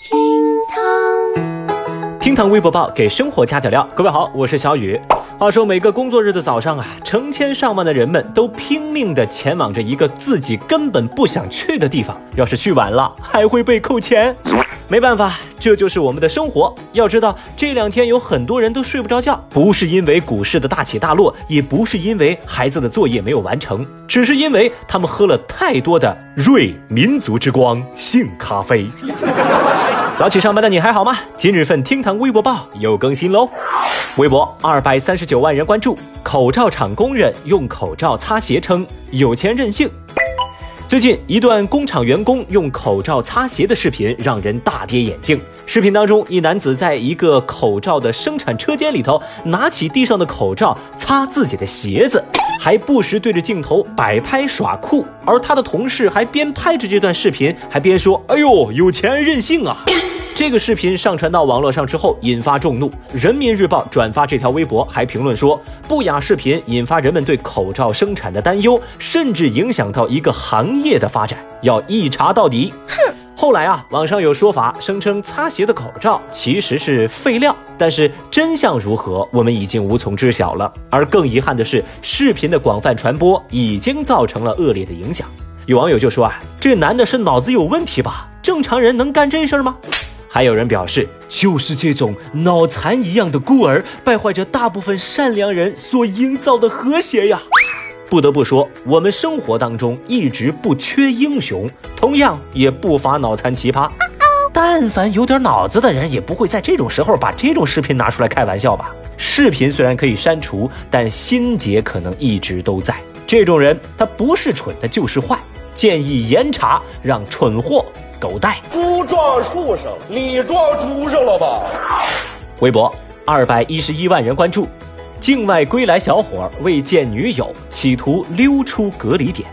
厅堂，厅堂微博报给生活加点料。各位好，我是小雨。话说每个工作日的早上啊，成千上万的人们都拼命的前往着一个自己根本不想去的地方，要是去晚了，还会被扣钱。没办法，这就是我们的生活。要知道，这两天有很多人都睡不着觉，不是因为股市的大起大落，也不是因为孩子的作业没有完成，只是因为他们喝了太多的瑞民族之光杏咖啡。早起上班的你还好吗？今日份厅堂微博报又更新喽。微博二百三十九万人关注，口罩厂工人用口罩擦鞋称有钱任性。最近一段工厂员工用口罩擦鞋的视频让人大跌眼镜。视频当中，一男子在一个口罩的生产车间里头，拿起地上的口罩擦自己的鞋子，还不时对着镜头摆拍耍酷。而他的同事还边拍着这段视频，还边说：“哎呦，有钱任性啊！”这个视频上传到网络上之后，引发众怒。人民日报转发这条微博，还评论说，不雅视频引发人们对口罩生产的担忧，甚至影响到一个行业的发展，要一查到底。哼！后来啊，网上有说法声称擦鞋的口罩其实是废料，但是真相如何，我们已经无从知晓了。而更遗憾的是，视频的广泛传播已经造成了恶劣的影响。有网友就说啊，这男的是脑子有问题吧？正常人能干这事儿吗？还有人表示，就是这种脑残一样的孤儿，败坏着大部分善良人所营造的和谐呀！不得不说，我们生活当中一直不缺英雄，同样也不乏脑残奇葩。但凡有点脑子的人，也不会在这种时候把这种视频拿出来开玩笑吧？视频虽然可以删除，但心结可能一直都在。这种人，他不是蠢他，就是坏。建议严查，让蠢货。狗带猪撞树上，你撞猪上了吧？微博二百一十一万人关注，境外归来小伙为见女友，企图溜出隔离点。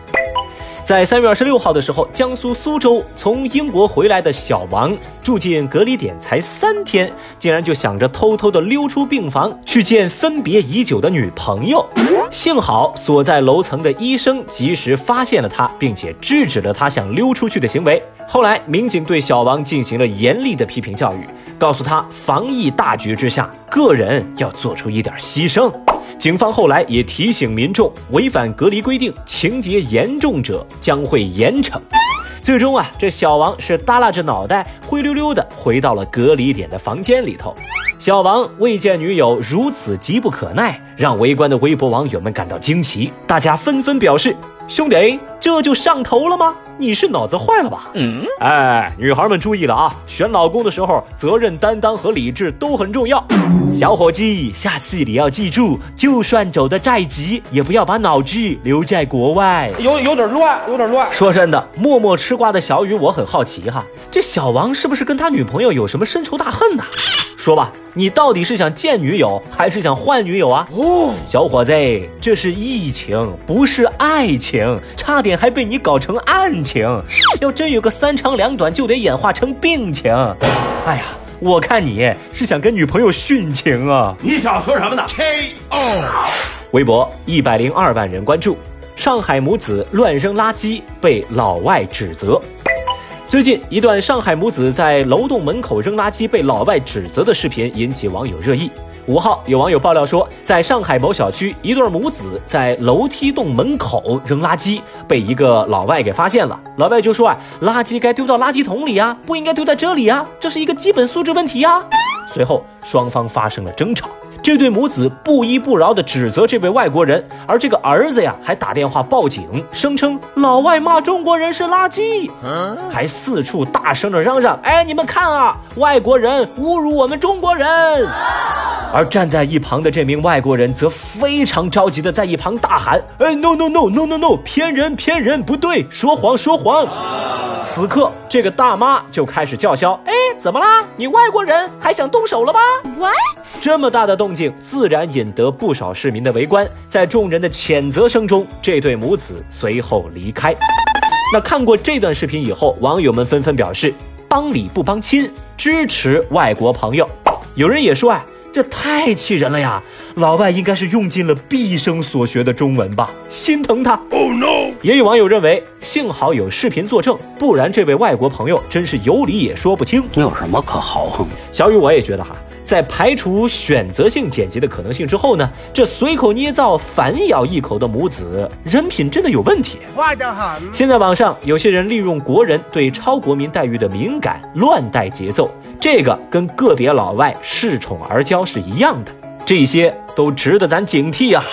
在三月二十六号的时候，江苏苏州从英国回来的小王住进隔离点才三天，竟然就想着偷偷的溜出病房去见分别已久的女朋友。幸好所在楼层的医生及时发现了他，并且制止了他想溜出去的行为。后来民警对小王进行了严厉的批评教育，告诉他防疫大局之下，个人要做出一点牺牲。警方后来也提醒民众，违反隔离规定、情节严重者将会严惩。最终啊，这小王是耷拉着脑袋，灰溜溜的回到了隔离点的房间里头。小王未见女友如此急不可耐，让围观的微博网友们感到惊奇，大家纷纷表示。兄弟，这就上头了吗？你是脑子坏了吧？嗯，哎，女孩们注意了啊！选老公的时候，责任担当和理智都很重要。小伙计，下次你要记住，就算走得再急，也不要把脑子留在国外。有有点乱，有点乱。说真的，默默吃瓜的小雨，我很好奇哈，这小王是不是跟他女朋友有什么深仇大恨呢？说吧，你到底是想见女友，还是想换女友啊？哦，小伙子，这是疫情，不是爱情，差点还被你搞成案情。要真有个三长两短，就得演化成病情。哎呀，我看你是想跟女朋友殉情啊！你想说什么呢？K.O. 微博一百零二万人关注，上海母子乱扔垃圾被老外指责。最近一段上海母子在楼栋门口扔垃圾被老外指责的视频引起网友热议。五号有网友爆料说，在上海某小区，一对母子在楼梯洞门口扔垃圾，被一个老外给发现了。老外就说啊，垃圾该丢到垃圾桶里呀，不应该丢在这里呀，这是一个基本素质问题呀。随后双方发生了争吵。这对母子不依不饶地指责这位外国人，而这个儿子呀还打电话报警，声称老外骂中国人是垃圾，还四处大声地嚷嚷：“哎，你们看啊，外国人侮辱我们中国人！”而站在一旁的这名外国人则非常着急的在一旁大喊：“哎，no no no no no no，骗人骗人，不对，说谎说谎！”此刻，这个大妈就开始叫嚣：“哎，怎么啦？你外国人还想动手了吗？”What？这么大的动静，自然引得不少市民的围观。在众人的谴责声中，这对母子随后离开。那看过这段视频以后，网友们纷纷表示：“帮理不帮亲，支持外国朋友。”有人也说：“啊。”这太气人了呀！老外应该是用尽了毕生所学的中文吧，心疼他。Oh no！也有网友认为，幸好有视频作证，不然这位外国朋友真是有理也说不清。你有什么可豪横的？小雨，我也觉得哈，在排除选择性剪辑的可能性之后呢，这随口捏造、反咬一口的母子，人品真的有问题。坏得很。现在网上有些人利用国人对超国民待遇的敏感，乱带节奏，这个跟个别老外恃宠而骄是一样的，这些都值得咱警惕啊。